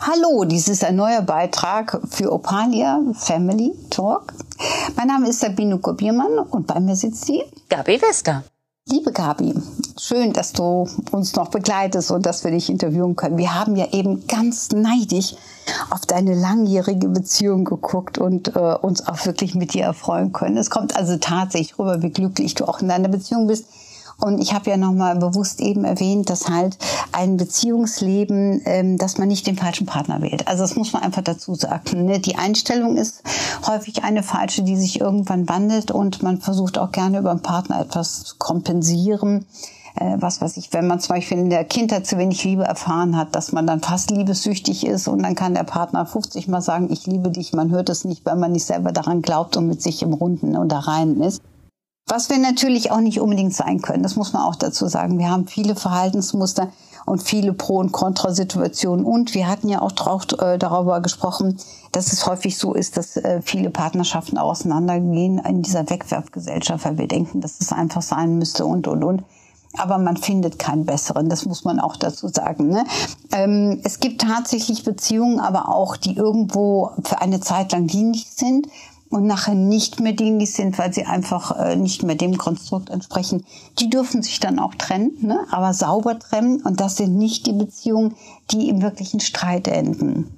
Hallo, dies ist ein neuer Beitrag für Opalia Family Talk. Mein Name ist Sabine Kopiermann und bei mir sitzt sie Gabi Wester. Liebe Gabi, schön, dass du uns noch begleitest und dass wir dich interviewen können. Wir haben ja eben ganz neidisch auf deine langjährige Beziehung geguckt und äh, uns auch wirklich mit dir erfreuen können. Es kommt also tatsächlich rüber, wie glücklich du auch in deiner Beziehung bist. Und ich habe ja nochmal bewusst eben erwähnt, dass halt ein Beziehungsleben, ähm, dass man nicht den falschen Partner wählt. Also das muss man einfach dazu sagen. Ne? Die Einstellung ist häufig eine falsche, die sich irgendwann wandelt und man versucht auch gerne über einen Partner etwas zu kompensieren äh, was weiß ich, wenn man zum Beispiel in der Kindheit zu wenig Liebe erfahren hat, dass man dann fast liebessüchtig ist und dann kann der Partner 50 Mal sagen, ich liebe dich. Man hört es nicht, weil man nicht selber daran glaubt und mit sich im Runden und da rein ist. Was wir natürlich auch nicht unbedingt sein können, das muss man auch dazu sagen. Wir haben viele Verhaltensmuster und viele Pro- und Kontrasituationen. Und wir hatten ja auch drauf, äh, darüber gesprochen, dass es häufig so ist, dass äh, viele Partnerschaften auseinandergehen in dieser Wegwerfgesellschaft, weil wir denken, dass es einfach sein müsste und, und, und. Aber man findet keinen besseren, das muss man auch dazu sagen. Ne? Ähm, es gibt tatsächlich Beziehungen, aber auch, die irgendwo für eine Zeit lang dienlich sind und nachher nicht mehr dienlich sind, weil sie einfach äh, nicht mehr dem Konstrukt entsprechen, die dürfen sich dann auch trennen, ne? aber sauber trennen. Und das sind nicht die Beziehungen, die im wirklichen Streit enden.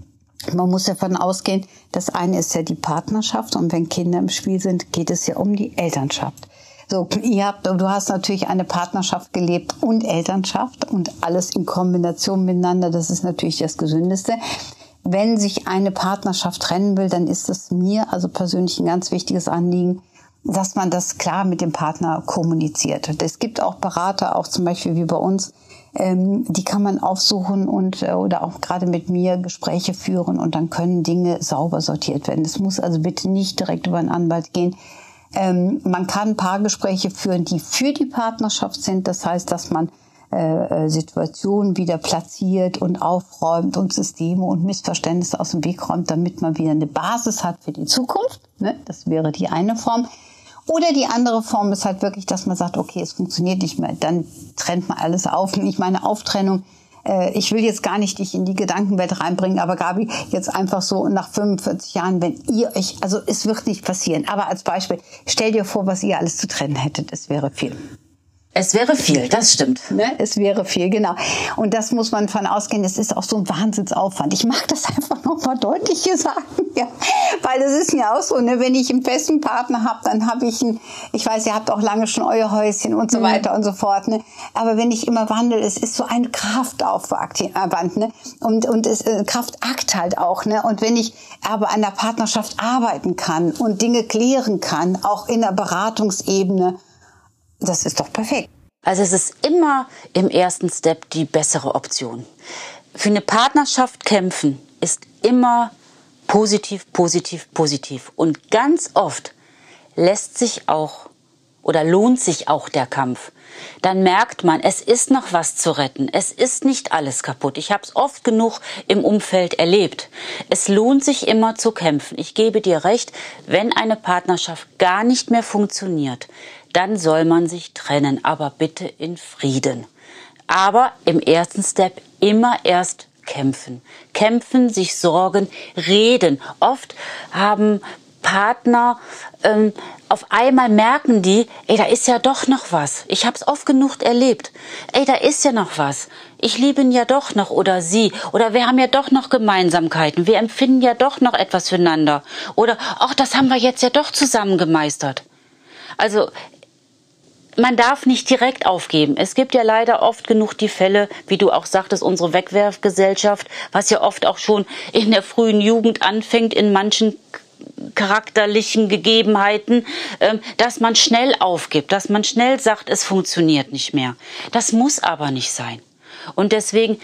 Man muss davon ausgehen, das eine ist ja die Partnerschaft und wenn Kinder im Spiel sind, geht es ja um die Elternschaft. So, ihr habt, du hast natürlich eine Partnerschaft gelebt und Elternschaft und alles in Kombination miteinander. Das ist natürlich das Gesündeste wenn sich eine Partnerschaft trennen will, dann ist es mir also persönlich ein ganz wichtiges Anliegen, dass man das klar mit dem Partner kommuniziert. Es gibt auch Berater, auch zum Beispiel wie bei uns, ähm, die kann man aufsuchen und äh, oder auch gerade mit mir Gespräche führen und dann können Dinge sauber sortiert werden. Es muss also bitte nicht direkt über einen Anwalt gehen. Ähm, man kann Paargespräche führen, die für die Partnerschaft sind. Das heißt, dass man äh, äh, Situationen wieder platziert und aufräumt und Systeme und Missverständnisse aus dem Weg räumt, damit man wieder eine Basis hat für die Zukunft. Ne? Das wäre die eine Form. Oder die andere Form ist halt wirklich, dass man sagt, okay, es funktioniert nicht mehr, dann trennt man alles auf. Und ich meine, Auftrennung, äh, ich will jetzt gar nicht dich in die Gedankenwelt reinbringen, aber Gabi, jetzt einfach so nach 45 Jahren, wenn ihr euch, also es wird nicht passieren, aber als Beispiel, stell dir vor, was ihr alles zu trennen hättet, es wäre viel. Es wäre viel, das stimmt. Ne? Es wäre viel, genau. Und das muss man von ausgehen. Das ist auch so ein Wahnsinnsaufwand. Ich mag das einfach noch mal deutlich sagen, ja. weil das ist mir auch so. Ne? Wenn ich einen festen Partner habe, dann habe ich ein, ich weiß, ihr habt auch lange schon euer Häuschen und so mhm. weiter und so fort. Ne? Aber wenn ich immer wandle, es ist so ein Kraftaufwand, ne? Und und es äh, Kraftakt halt auch, ne? Und wenn ich aber an der Partnerschaft arbeiten kann und Dinge klären kann, auch in der Beratungsebene das ist doch perfekt. Also es ist immer im ersten Step die bessere Option. Für eine Partnerschaft kämpfen ist immer positiv, positiv, positiv. Und ganz oft lässt sich auch oder lohnt sich auch der Kampf. Dann merkt man, es ist noch was zu retten. Es ist nicht alles kaputt. Ich habe es oft genug im Umfeld erlebt. Es lohnt sich immer zu kämpfen. Ich gebe dir recht, wenn eine Partnerschaft gar nicht mehr funktioniert, dann soll man sich trennen, aber bitte in Frieden. Aber im ersten Step immer erst kämpfen. Kämpfen, sich sorgen, reden. Oft haben Partner ähm, auf einmal merken die, ey, da ist ja doch noch was. Ich habe es oft genug erlebt. Ey, da ist ja noch was. Ich liebe ihn ja doch noch oder sie oder wir haben ja doch noch Gemeinsamkeiten. Wir empfinden ja doch noch etwas füreinander oder ach, das haben wir jetzt ja doch zusammen gemeistert. Also man darf nicht direkt aufgeben. Es gibt ja leider oft genug die Fälle, wie du auch sagtest, unsere Wegwerfgesellschaft, was ja oft auch schon in der frühen Jugend anfängt, in manchen charakterlichen Gegebenheiten, ähm, dass man schnell aufgibt, dass man schnell sagt, es funktioniert nicht mehr. Das muss aber nicht sein. Und deswegen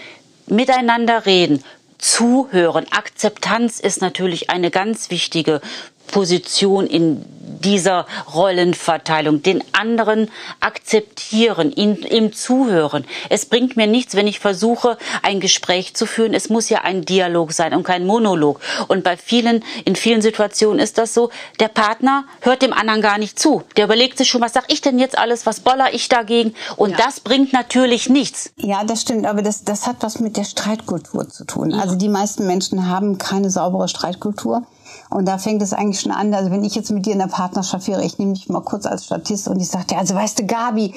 miteinander reden, zuhören. Akzeptanz ist natürlich eine ganz wichtige Position in dieser Rollenverteilung, den anderen akzeptieren, ihn, ihm zuhören. Es bringt mir nichts, wenn ich versuche, ein Gespräch zu führen. Es muss ja ein Dialog sein und kein Monolog. Und bei vielen, in vielen Situationen ist das so, der Partner hört dem anderen gar nicht zu. Der überlegt sich schon, was sag ich denn jetzt alles, was boller ich dagegen? Und ja. das bringt natürlich nichts. Ja, das stimmt, aber das, das hat was mit der Streitkultur zu tun. Ja. Also die meisten Menschen haben keine saubere Streitkultur. Und da fängt es eigentlich schon an. Also wenn ich jetzt mit dir in der Partnerschaft wäre, ich nehme dich mal kurz als Statist und ich sage dir, also weißt du, Gabi,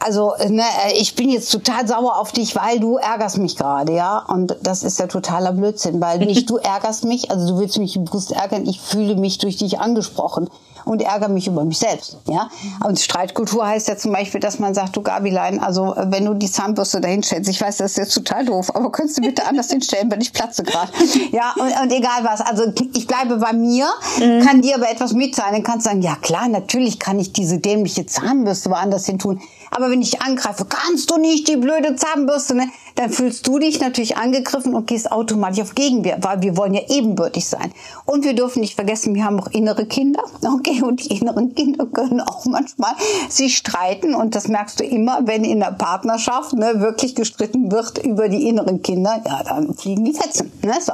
also ne, ich bin jetzt total sauer auf dich, weil du ärgerst mich gerade, ja. Und das ist ja totaler Blödsinn, weil nicht du ärgerst mich, also du willst mich Brust ärgern, ich fühle mich durch dich angesprochen und ärgere mich über mich selbst. Ja? Und Streitkultur heißt ja zum Beispiel, dass man sagt, du Gabilein, also äh, wenn du die Zahnbürste dahin stellst, ich weiß, das ist jetzt total doof, aber könntest du bitte anders hinstellen, weil ich platze gerade. Ja, und, und, egal was. Also ich bleibe bei mir, mhm. kann dir aber etwas mitteilen. Dann kannst du sagen, ja klar, natürlich kann ich diese dämliche Zahnbürste woanders hin tun. Aber wenn ich angreife, kannst du nicht die blöde Zahnbürste, ne? dann fühlst du dich natürlich angegriffen und gehst automatisch auf Gegenwehr, weil wir wollen ja ebenbürtig sein. Und wir dürfen nicht vergessen, wir haben auch innere Kinder, okay, und die inneren Kinder können auch manchmal sich streiten und das merkst du immer, wenn in der Partnerschaft ne, wirklich gestritten wird über die inneren Kinder, ja, dann fliegen die Fetzen. Ne, so.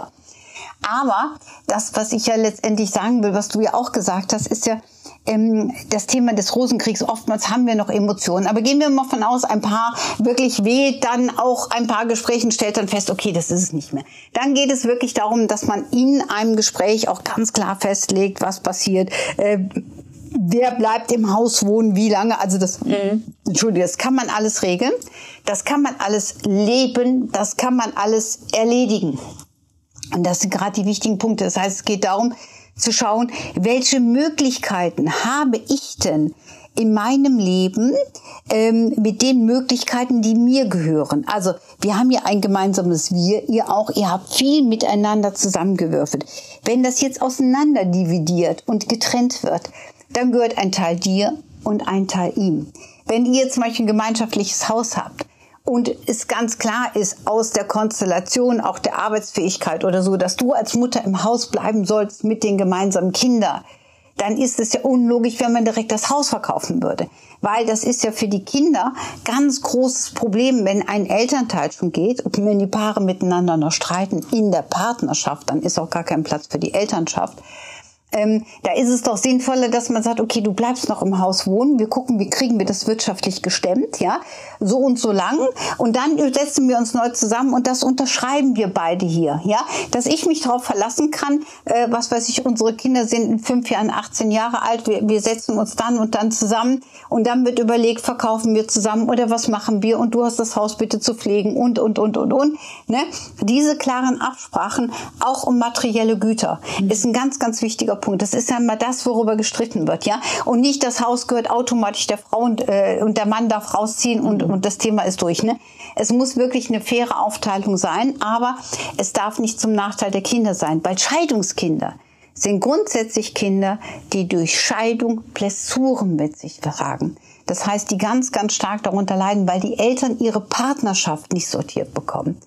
Aber das, was ich ja letztendlich sagen will, was du ja auch gesagt hast, ist ja, ähm, das Thema des Rosenkriegs. Oftmals haben wir noch Emotionen. Aber gehen wir mal von aus, ein Paar wirklich wählt dann auch ein paar Gesprächen, stellt dann fest, okay, das ist es nicht mehr. Dann geht es wirklich darum, dass man in einem Gespräch auch ganz klar festlegt, was passiert. Äh, wer bleibt im Haus wohnen, wie lange, also das, mhm. Entschuldigung, das kann man alles regeln, das kann man alles leben, das kann man alles erledigen. Und das sind gerade die wichtigen Punkte. Das heißt, es geht darum, zu schauen, welche Möglichkeiten habe ich denn in meinem Leben ähm, mit den Möglichkeiten, die mir gehören. Also wir haben ja ein gemeinsames Wir, ihr auch, ihr habt viel miteinander zusammengewürfelt. Wenn das jetzt auseinander dividiert und getrennt wird, dann gehört ein Teil dir und ein Teil ihm. Wenn ihr zum Beispiel ein gemeinschaftliches Haus habt, und es ganz klar ist aus der Konstellation auch der Arbeitsfähigkeit oder so, dass du als Mutter im Haus bleiben sollst mit den gemeinsamen Kindern, dann ist es ja unlogisch, wenn man direkt das Haus verkaufen würde. Weil das ist ja für die Kinder ganz großes Problem, wenn ein Elternteil schon geht und wenn die Paare miteinander noch streiten in der Partnerschaft, dann ist auch gar kein Platz für die Elternschaft ähm, da ist es doch sinnvoller, dass man sagt, okay, du bleibst noch im Haus wohnen, wir gucken, wie kriegen wir das wirtschaftlich gestemmt, ja, so und so lang. Und dann setzen wir uns neu zusammen und das unterschreiben wir beide hier, ja, dass ich mich darauf verlassen kann, äh, was weiß ich, unsere Kinder sind in fünf Jahren 18 Jahre alt, wir, wir setzen uns dann und dann zusammen und dann wird überlegt, verkaufen wir zusammen oder was machen wir und du hast das Haus bitte zu pflegen und, und, und, und, und, ne, diese klaren Absprachen, auch um materielle Güter, ist ein ganz, ganz wichtiger Punkt. Das ist ja mal das, worüber gestritten wird, ja. Und nicht das Haus gehört automatisch der Frau und, äh, und der Mann darf rausziehen und, und das Thema ist durch, ne. Es muss wirklich eine faire Aufteilung sein, aber es darf nicht zum Nachteil der Kinder sein, weil Scheidungskinder sind grundsätzlich Kinder, die durch Scheidung Blessuren mit sich tragen. Das heißt, die ganz, ganz stark darunter leiden, weil die Eltern ihre Partnerschaft nicht sortiert bekommen.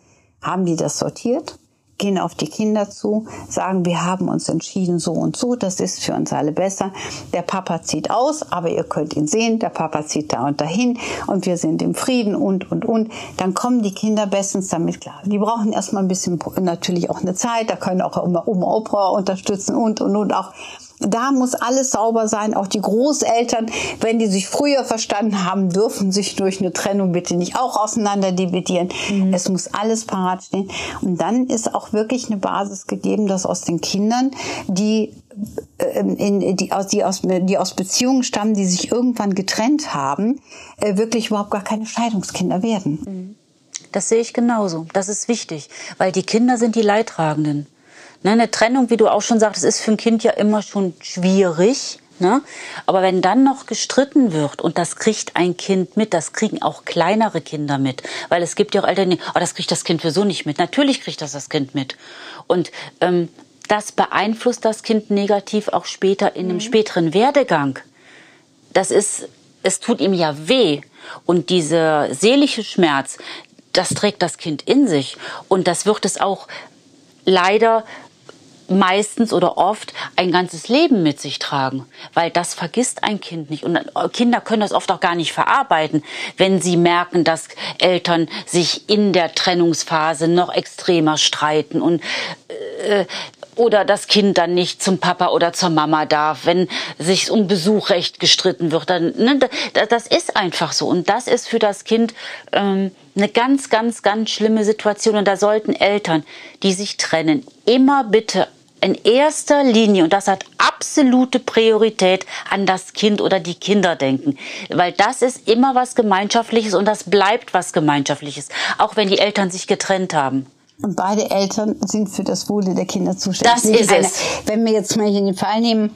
Haben die das sortiert? Gehen auf die Kinder zu, sagen, wir haben uns entschieden so und so, das ist für uns alle besser. Der Papa zieht aus, aber ihr könnt ihn sehen, der Papa zieht da und dahin und wir sind im Frieden und, und, und. Dann kommen die Kinder bestens damit klar. Die brauchen erstmal ein bisschen natürlich auch eine Zeit, da können auch Oma, Oma Opa unterstützen und, und, und auch da muss alles sauber sein. Auch die Großeltern, wenn die sich früher verstanden haben, dürfen sich durch eine Trennung bitte nicht auch auseinander dividieren. Mhm. Es muss alles parat stehen. Und dann ist auch wirklich eine Basis gegeben, dass aus den Kindern, die ähm, in, die, aus, die, aus, die aus Beziehungen stammen, die sich irgendwann getrennt haben, äh, wirklich überhaupt gar keine Scheidungskinder werden. Mhm. Das sehe ich genauso. Das ist wichtig, weil die Kinder sind die Leidtragenden. Ne, eine Trennung, wie du auch schon sagtest, ist für ein Kind ja immer schon schwierig. Ne? Aber wenn dann noch gestritten wird und das kriegt ein Kind mit, das kriegen auch kleinere Kinder mit, weil es gibt ja auch Eltern, die, oh, das kriegt das Kind für so nicht mit. Natürlich kriegt das das Kind mit. Und ähm, das beeinflusst das Kind negativ auch später in einem mhm. späteren Werdegang. Das ist, es tut ihm ja weh. Und dieser seelische Schmerz, das trägt das Kind in sich. Und das wird es auch leider meistens oder oft ein ganzes Leben mit sich tragen, weil das vergisst ein Kind nicht. Und äh, Kinder können das oft auch gar nicht verarbeiten, wenn sie merken, dass Eltern sich in der Trennungsphase noch extremer streiten und äh, oder das Kind dann nicht zum Papa oder zur Mama darf, wenn sich um Besuchrecht gestritten wird. Dann, ne, das ist einfach so. Und das ist für das Kind ähm, eine ganz, ganz, ganz schlimme Situation. Und da sollten Eltern, die sich trennen, immer bitte in erster Linie, und das hat absolute Priorität, an das Kind oder die Kinder denken. Weil das ist immer was Gemeinschaftliches und das bleibt was Gemeinschaftliches, auch wenn die Eltern sich getrennt haben. Und beide Eltern sind für das Wohle der Kinder zuständig. Das ist eine, es. Wenn wir jetzt mal hier den Fall nehmen,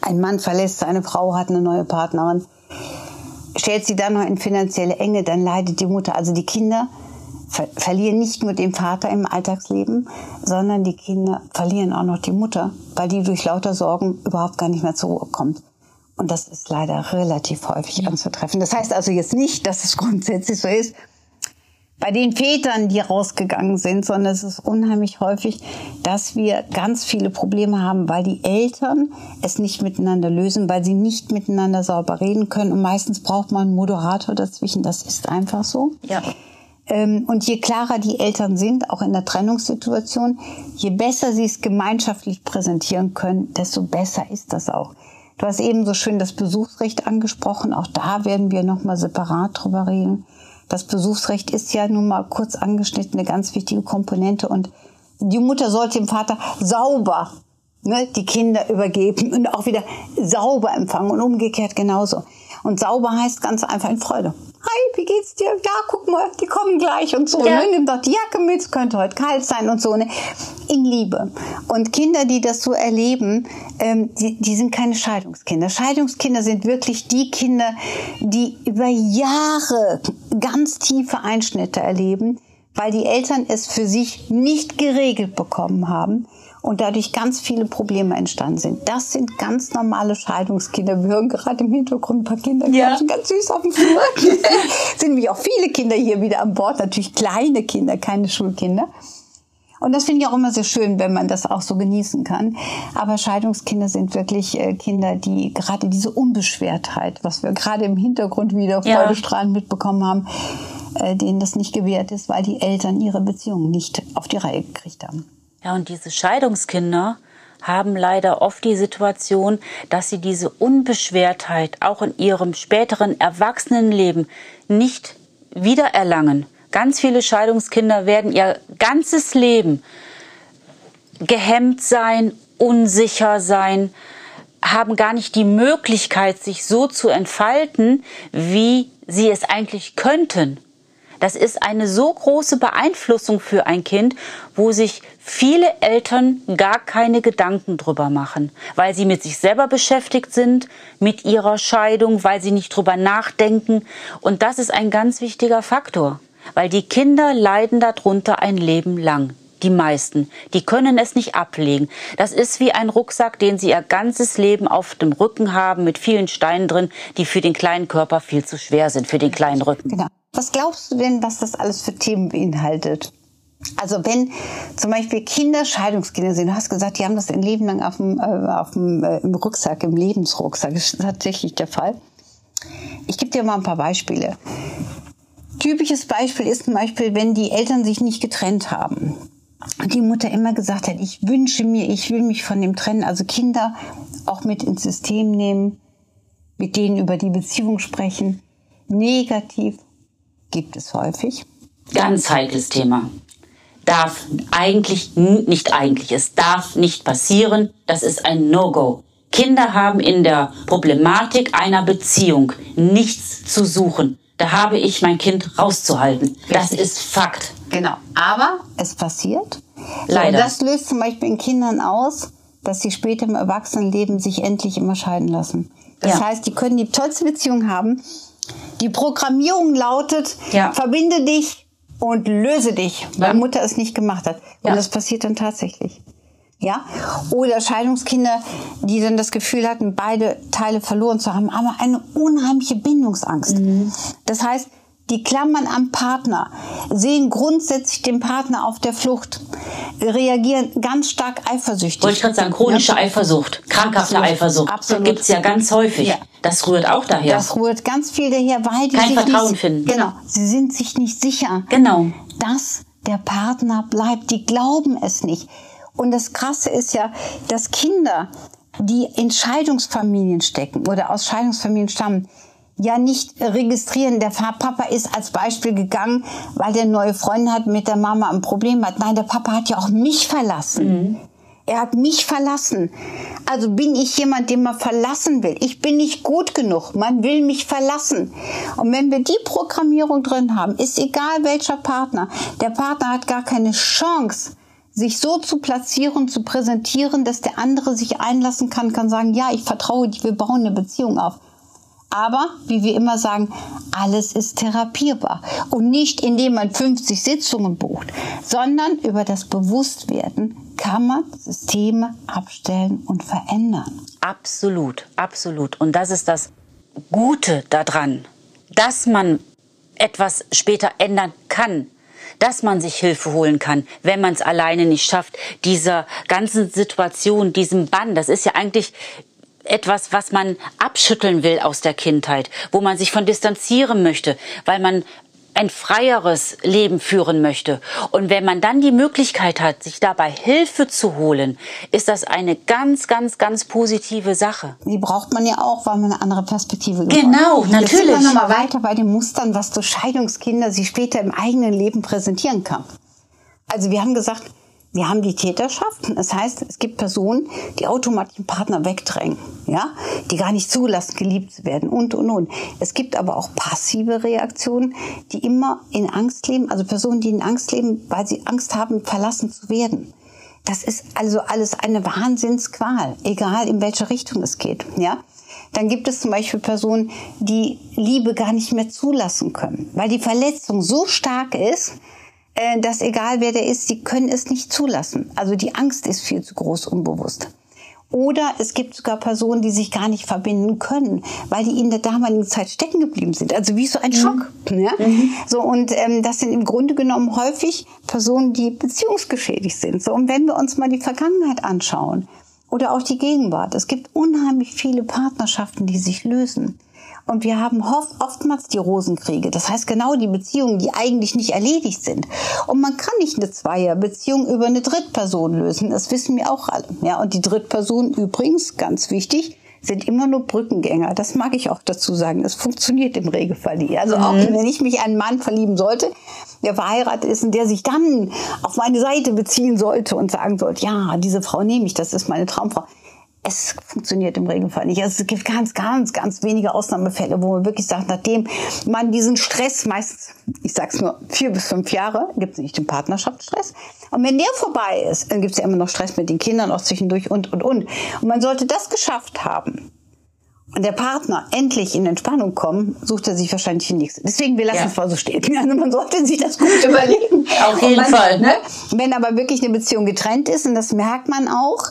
ein Mann verlässt seine Frau, hat eine neue Partnerin, stellt sie dann noch in finanzielle Enge, dann leidet die Mutter. Also die Kinder ver verlieren nicht nur den Vater im Alltagsleben, sondern die Kinder verlieren auch noch die Mutter, weil die durch lauter Sorgen überhaupt gar nicht mehr zur Ruhe kommt. Und das ist leider relativ häufig anzutreffen. Das heißt also jetzt nicht, dass es grundsätzlich so ist, bei den Vätern, die rausgegangen sind, sondern es ist unheimlich häufig, dass wir ganz viele Probleme haben, weil die Eltern es nicht miteinander lösen, weil sie nicht miteinander sauber reden können. Und meistens braucht man einen Moderator dazwischen. Das ist einfach so. Ja. Ähm, und je klarer die Eltern sind, auch in der Trennungssituation, je besser sie es gemeinschaftlich präsentieren können, desto besser ist das auch. Du hast eben so schön das Besuchsrecht angesprochen. Auch da werden wir nochmal separat drüber reden. Das Besuchsrecht ist ja nun mal kurz angeschnitten eine ganz wichtige Komponente und die Mutter sollte dem Vater sauber ne, die Kinder übergeben und auch wieder sauber empfangen und umgekehrt genauso. Und sauber heißt ganz einfach in Freude. Hi, wie geht's dir? Ja, guck mal, die kommen gleich und so. Ja. Ne? Nimm doch die Jacke mit, es könnte heute kalt sein und so. Ne? In Liebe. Und Kinder, die das so erleben, ähm, die, die sind keine Scheidungskinder. Scheidungskinder sind wirklich die Kinder, die über Jahre ganz tiefe Einschnitte erleben, weil die Eltern es für sich nicht geregelt bekommen haben und dadurch ganz viele Probleme entstanden sind. Das sind ganz normale Scheidungskinder. Wir hören gerade im Hintergrund ein paar Kinder ja. ganz süß auf dem Flur. sind nämlich auch viele Kinder hier wieder an Bord, natürlich kleine Kinder, keine Schulkinder. Und das finde ich auch immer sehr schön, wenn man das auch so genießen kann. Aber Scheidungskinder sind wirklich äh, Kinder, die gerade diese Unbeschwertheit, was wir gerade im Hintergrund wieder ja. freudestrahlend mitbekommen haben, äh, denen das nicht gewährt ist, weil die Eltern ihre Beziehungen nicht auf die Reihe gekriegt haben. Ja, und diese Scheidungskinder haben leider oft die Situation, dass sie diese Unbeschwertheit auch in ihrem späteren Erwachsenenleben nicht wiedererlangen. Ganz viele Scheidungskinder werden ihr ganzes Leben gehemmt sein, unsicher sein, haben gar nicht die Möglichkeit, sich so zu entfalten, wie sie es eigentlich könnten. Das ist eine so große Beeinflussung für ein Kind, wo sich viele Eltern gar keine Gedanken drüber machen, weil sie mit sich selber beschäftigt sind, mit ihrer Scheidung, weil sie nicht drüber nachdenken. Und das ist ein ganz wichtiger Faktor, weil die Kinder leiden darunter ein Leben lang. Die meisten, die können es nicht ablegen. Das ist wie ein Rucksack, den sie ihr ganzes Leben auf dem Rücken haben, mit vielen Steinen drin, die für den kleinen Körper viel zu schwer sind, für den kleinen Rücken. Genau. Was glaubst du denn, was das alles für Themen beinhaltet? Also wenn zum Beispiel Kinder Scheidungskinder sind, du hast gesagt, die haben das ein Leben lang auf dem, äh, auf dem äh, im Rucksack, im Lebensrucksack. Das ist tatsächlich der Fall. Ich gebe dir mal ein paar Beispiele. Typisches Beispiel ist zum Beispiel, wenn die Eltern sich nicht getrennt haben und die Mutter immer gesagt hat, ich wünsche mir, ich will mich von dem trennen. Also Kinder auch mit ins System nehmen, mit denen über die Beziehung sprechen. Negativ gibt es häufig. Ganz heikles Thema. Darf eigentlich, nicht eigentlich, es darf nicht passieren. Das ist ein No-Go. Kinder haben in der Problematik einer Beziehung nichts zu suchen. Da habe ich mein Kind rauszuhalten. Richtig. Das ist Fakt. Genau. Aber es passiert. Leider. So, das löst zum Beispiel in Kindern aus, dass sie später im Erwachsenenleben sich endlich immer scheiden lassen. Das ja. heißt, die können die tollste Beziehung haben, die Programmierung lautet, ja. verbinde dich und löse dich, weil ja. Mutter es nicht gemacht hat. Und ja. das passiert dann tatsächlich. Ja? Oder Scheidungskinder, die dann das Gefühl hatten, beide Teile verloren zu haben, aber eine unheimliche Bindungsangst. Mhm. Das heißt, die klammern am Partner, sehen grundsätzlich den Partner auf der Flucht, reagieren ganz stark eifersüchtig. Wollte ich gerade sagen, chronische ja. Eifersucht, krankhafte Absolut. Eifersucht. Absolut. Gibt es ja ganz häufig. Ja. Das rührt auch daher. Das rührt ganz viel daher, weil die Kein sich Vertrauen nicht, finden. Genau, sie sind sich nicht sicher. Genau. Dass der Partner bleibt, die glauben es nicht. Und das Krasse ist ja, dass Kinder, die in Scheidungsfamilien stecken oder aus Scheidungsfamilien stammen, ja nicht registrieren, der Papa ist als Beispiel gegangen, weil der neue Freundin hat, mit der Mama ein Problem hat. Nein, der Papa hat ja auch mich verlassen. Mhm. Er hat mich verlassen. Also bin ich jemand, den man verlassen will. Ich bin nicht gut genug. Man will mich verlassen. Und wenn wir die Programmierung drin haben, ist egal welcher Partner. Der Partner hat gar keine Chance, sich so zu platzieren, zu präsentieren, dass der andere sich einlassen kann, kann sagen, ja, ich vertraue dir, wir bauen eine Beziehung auf. Aber, wie wir immer sagen, alles ist therapierbar. Und nicht indem man 50 Sitzungen bucht, sondern über das Bewusstwerden kann man Systeme abstellen und verändern. Absolut, absolut. Und das ist das Gute daran, dass man etwas später ändern kann dass man sich Hilfe holen kann, wenn man es alleine nicht schafft. Dieser ganzen Situation, diesem Bann, das ist ja eigentlich etwas, was man abschütteln will aus der Kindheit, wo man sich von distanzieren möchte, weil man ein freieres Leben führen möchte. Und wenn man dann die Möglichkeit hat, sich dabei Hilfe zu holen, ist das eine ganz, ganz, ganz positive Sache. Die braucht man ja auch, weil man eine andere Perspektive bekommt. Genau, natürlich. Jetzt sind wir nochmal weiter bei den Mustern, was so Scheidungskinder sich später im eigenen Leben präsentieren kann. Also wir haben gesagt, wir haben die Täterschaft. Das heißt, es gibt Personen, die automatisch Partner wegdrängen, ja, die gar nicht zulassen, geliebt zu werden und, und, und. Es gibt aber auch passive Reaktionen, die immer in Angst leben, also Personen, die in Angst leben, weil sie Angst haben, verlassen zu werden. Das ist also alles eine Wahnsinnsqual, egal in welche Richtung es geht, ja. Dann gibt es zum Beispiel Personen, die Liebe gar nicht mehr zulassen können, weil die Verletzung so stark ist, äh, dass egal wer der ist, sie können es nicht zulassen. Also die Angst ist viel zu groß unbewusst. Oder es gibt sogar Personen, die sich gar nicht verbinden können, weil die in der damaligen Zeit stecken geblieben sind. Also wie so ein mhm. Schock. Mhm. Ja? Mhm. So und ähm, das sind im Grunde genommen häufig Personen, die beziehungsgeschädigt sind. So und wenn wir uns mal die Vergangenheit anschauen oder auch die Gegenwart, es gibt unheimlich viele Partnerschaften, die sich lösen. Und wir haben oftmals die Rosenkriege. Das heißt genau die Beziehungen, die eigentlich nicht erledigt sind. Und man kann nicht eine Zweierbeziehung über eine Drittperson lösen. Das wissen wir auch alle. Ja, und die Drittperson übrigens, ganz wichtig, sind immer nur Brückengänger. Das mag ich auch dazu sagen. Es funktioniert im Regelfall nicht. Also auch mhm. wenn ich mich einen Mann verlieben sollte, der verheiratet ist und der sich dann auf meine Seite beziehen sollte und sagen sollte, ja, diese Frau nehme ich, das ist meine Traumfrau es funktioniert im Regelfall nicht. Also es gibt ganz, ganz, ganz wenige Ausnahmefälle, wo man wirklich sagt, nachdem man diesen Stress meistens, ich sag's nur, vier bis fünf Jahre, gibt es nicht den Partnerschaftsstress. Und wenn der vorbei ist, dann gibt es ja immer noch Stress mit den Kindern auch zwischendurch und, und, und. Und man sollte das geschafft haben. Und der Partner endlich in Entspannung kommen, sucht er sich wahrscheinlich den nächsten. Deswegen, wir lassen ja. es mal so stehen. Also man sollte sich das gut überlegen. Auf jeden man, Fall. Ne? Wenn aber wirklich eine Beziehung getrennt ist, und das merkt man auch,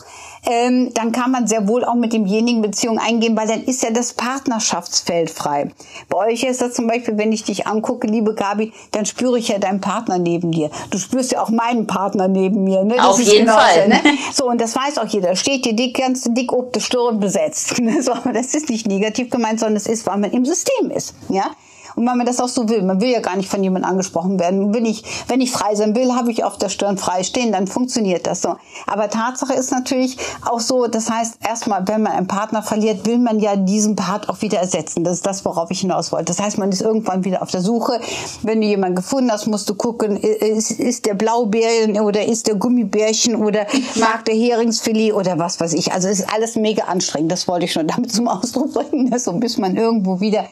ähm, dann kann man sehr wohl auch mit demjenigen Beziehung eingehen, weil dann ist ja das Partnerschaftsfeld frei. Bei euch ist das zum Beispiel, wenn ich dich angucke, liebe Gabi, dann spüre ich ja deinen Partner neben dir. Du spürst ja auch meinen Partner neben mir. Ne? Das Auf jeden genauso, Fall. Ne? So, und das weiß auch jeder. Steht dir dick, ganz dick ob die Stirn besetzt. so, das ist nicht negativ gemeint, sondern es ist, weil man im System ist. Ja? Und weil man das auch so will. Man will ja gar nicht von jemandem angesprochen werden. Will ich, wenn ich frei sein will, habe ich auf der Stirn frei stehen, dann funktioniert das so. Aber Tatsache ist natürlich auch so, das heißt, erstmal, wenn man einen Partner verliert, will man ja diesen Part auch wieder ersetzen. Das ist das, worauf ich hinaus wollte. Das heißt, man ist irgendwann wieder auf der Suche. Wenn du jemanden gefunden hast, musst du gucken, ist, ist der Blaubeeren oder ist der Gummibärchen oder mag der Heringsfilet oder was weiß ich. Also es ist alles mega anstrengend. Das wollte ich schon damit zum Ausdruck bringen, so bis man irgendwo wieder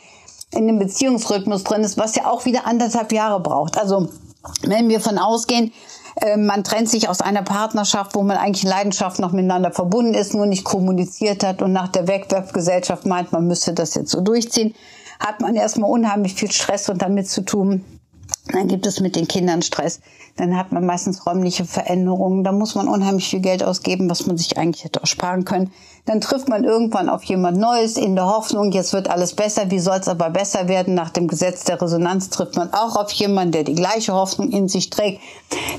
in dem Beziehungsrhythmus drin ist, was ja auch wieder anderthalb Jahre braucht. Also wenn wir von ausgehen, äh, man trennt sich aus einer Partnerschaft, wo man eigentlich in Leidenschaft noch miteinander verbunden ist, nur nicht kommuniziert hat und nach der Wegwerfgesellschaft meint, man müsste das jetzt so durchziehen, hat man erstmal unheimlich viel Stress und damit zu tun. Dann gibt es mit den Kindern Stress. Dann hat man meistens räumliche Veränderungen. Da muss man unheimlich viel Geld ausgeben, was man sich eigentlich hätte sparen können. Dann trifft man irgendwann auf jemand Neues in der Hoffnung, jetzt wird alles besser. Wie soll es aber besser werden? Nach dem Gesetz der Resonanz trifft man auch auf jemanden, der die gleiche Hoffnung in sich trägt.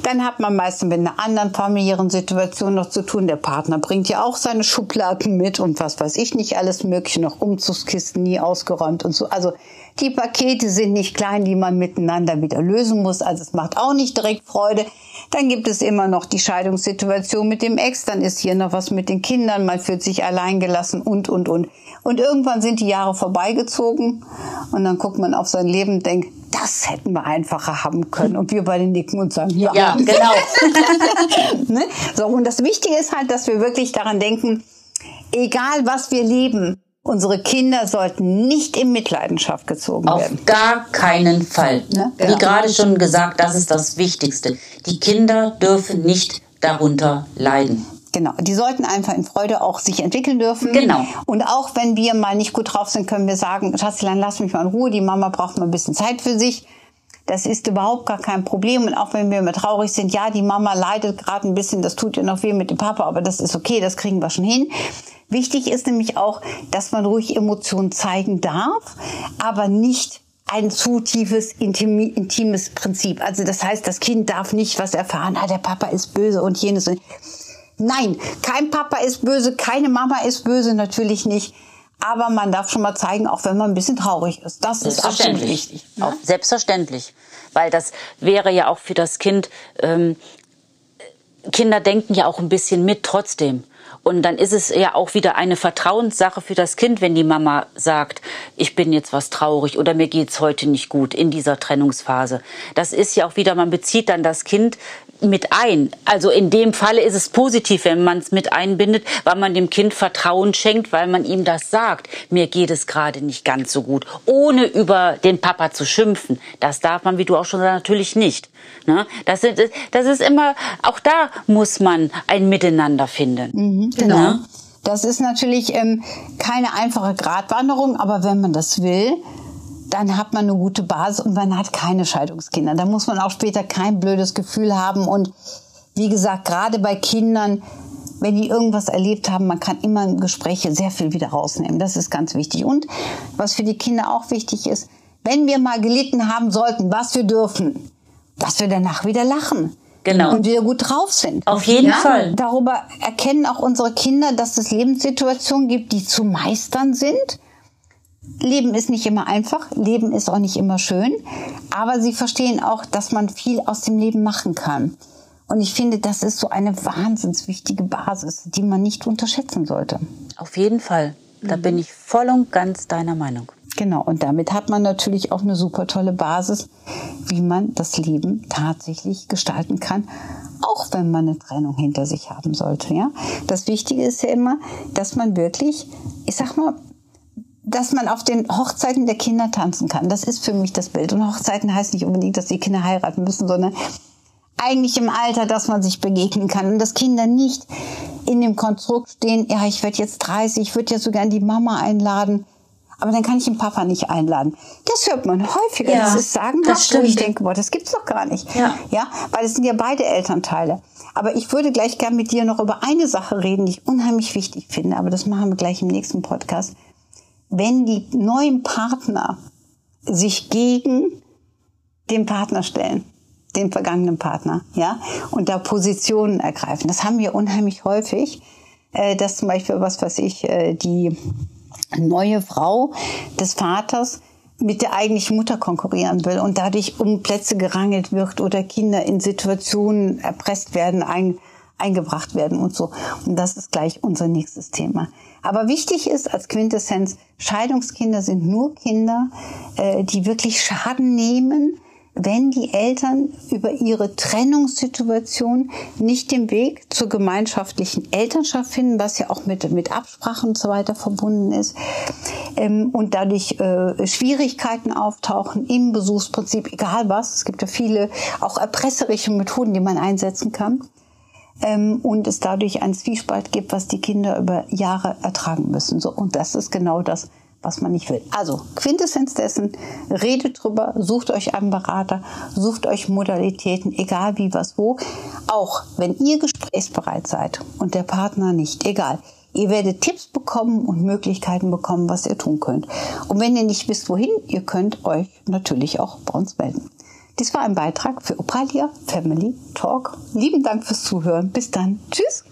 Dann hat man meistens mit einer anderen familiären Situation noch zu tun. Der Partner bringt ja auch seine Schubladen mit und was weiß ich nicht alles mögliche, noch Umzugskisten nie ausgeräumt und so. Also die Pakete sind nicht klein, die man miteinander wieder lösen muss. Also es macht auch nicht direkt Freude. Dann gibt es immer noch die Scheidungssituation mit dem Ex. Dann ist hier noch was mit den Kindern. Man fühlt sich alleingelassen und, und, und. Und irgendwann sind die Jahre vorbeigezogen. Und dann guckt man auf sein Leben und denkt, das hätten wir einfacher haben können. Und wir beide nicken und sagen, ja, Ja, genau. ne? So, und das Wichtige ist halt, dass wir wirklich daran denken, egal was wir leben, unsere Kinder sollten nicht in Mitleidenschaft gezogen Auf werden. gar keinen Fall. Ne? Wie Genau. gerade schon gesagt, das ist das Wichtigste. Die Kinder dürfen nicht darunter leiden. Genau, die sollten einfach in Freude auch sich entwickeln dürfen. Genau. Und auch wenn wir mal nicht gut drauf sind, können wir sagen, Schatzlein, lass mich mal in Ruhe, die Mama braucht mal ein bisschen Zeit für sich. Das ist überhaupt gar kein Problem. Und auch wenn wir mal traurig sind, ja, die Mama leidet gerade ein bisschen, das tut ihr noch weh mit dem Papa, aber das ist okay, das kriegen wir schon hin. Wichtig ist nämlich auch, dass man ruhig Emotionen zeigen darf, aber nicht ein zu tiefes, intimi- intimes Prinzip. Also das heißt, das Kind darf nicht was erfahren, ah, der Papa ist böse und jenes. Nein, kein Papa ist böse, keine Mama ist böse, natürlich nicht. Aber man darf schon mal zeigen, auch wenn man ein bisschen traurig ist. Das ist absolut wichtig. Auch selbstverständlich. Weil das wäre ja auch für das Kind, ähm, Kinder denken ja auch ein bisschen mit trotzdem. Und dann ist es ja auch wieder eine Vertrauenssache für das Kind, wenn die Mama sagt, ich bin jetzt was traurig oder mir geht's heute nicht gut in dieser Trennungsphase. Das ist ja auch wieder, man bezieht dann das Kind mit ein. Also in dem Falle ist es positiv, wenn man es mit einbindet, weil man dem Kind Vertrauen schenkt, weil man ihm das sagt. Mir geht es gerade nicht ganz so gut, ohne über den Papa zu schimpfen. Das darf man, wie du auch schon sagst, natürlich nicht. Ne? Das, das ist immer, auch da muss man ein Miteinander finden. Genau. Ne? Das ist natürlich ähm, keine einfache Gratwanderung, aber wenn man das will, dann hat man eine gute Basis und man hat keine Scheidungskinder. Da muss man auch später kein blödes Gefühl haben. Und wie gesagt, gerade bei Kindern, wenn die irgendwas erlebt haben, man kann immer im Gespräch sehr viel wieder rausnehmen. Das ist ganz wichtig. Und was für die Kinder auch wichtig ist, wenn wir mal gelitten haben sollten, was wir dürfen, dass wir danach wieder lachen. Genau. Und wieder gut drauf sind. Auf jeden Fall. Darüber erkennen auch unsere Kinder, dass es Lebenssituationen gibt, die zu meistern sind. Leben ist nicht immer einfach, Leben ist auch nicht immer schön, aber sie verstehen auch, dass man viel aus dem Leben machen kann. Und ich finde, das ist so eine wahnsinns wichtige Basis, die man nicht unterschätzen sollte. Auf jeden Fall. Da bin ich voll und ganz deiner Meinung. Genau, und damit hat man natürlich auch eine super tolle Basis, wie man das Leben tatsächlich gestalten kann, auch wenn man eine Trennung hinter sich haben sollte. Ja? Das Wichtige ist ja immer, dass man wirklich, ich sag mal, dass man auf den Hochzeiten der Kinder tanzen kann. Das ist für mich das Bild. Und Hochzeiten heißt nicht unbedingt, dass die Kinder heiraten müssen, sondern eigentlich im Alter, dass man sich begegnen kann und dass Kinder nicht in dem Konstrukt stehen, ja, ich werde jetzt 30, ich würde ja sogar die Mama einladen, aber dann kann ich den Papa nicht einladen. Das hört man häufiger. Ja, das ist sagenhaft, das wo ich denke, boah, das gibt's doch gar nicht. Ja. ja, weil es sind ja beide Elternteile. Aber ich würde gleich gern mit dir noch über eine Sache reden, die ich unheimlich wichtig finde, aber das machen wir gleich im nächsten Podcast. Wenn die neuen Partner sich gegen den Partner stellen, den vergangenen Partner, ja, und da Positionen ergreifen. Das haben wir unheimlich häufig, äh, dass zum Beispiel, was weiß ich, äh, die neue Frau des Vaters mit der eigentlichen Mutter konkurrieren will und dadurch um Plätze gerangelt wird oder Kinder in Situationen erpresst werden, ein, eingebracht werden und so. Und das ist gleich unser nächstes Thema. Aber wichtig ist als Quintessenz, Scheidungskinder sind nur Kinder, äh, die wirklich Schaden nehmen, wenn die Eltern über ihre Trennungssituation nicht den Weg zur gemeinschaftlichen Elternschaft finden, was ja auch mit, mit Absprachen und so weiter verbunden ist, ähm, und dadurch äh, Schwierigkeiten auftauchen im Besuchsprinzip, egal was. Es gibt ja viele auch erpresserische Methoden, die man einsetzen kann. Ähm, und es dadurch einen Zwiespalt gibt, was die Kinder über Jahre ertragen müssen. So, und das ist genau das, was man nicht will. Also Quintessenz dessen, redet drüber, sucht euch einen Berater, sucht euch Modalitäten, egal wie, was, wo. Auch wenn ihr gesprächsbereit seid und der Partner nicht, egal. Ihr werdet Tipps bekommen und Möglichkeiten bekommen, was ihr tun könnt. Und wenn ihr nicht wisst, wohin, ihr könnt euch natürlich auch bei uns melden. Dies war ein Beitrag für Opalia Family Talk. Lieben Dank fürs Zuhören. Bis dann. Tschüss.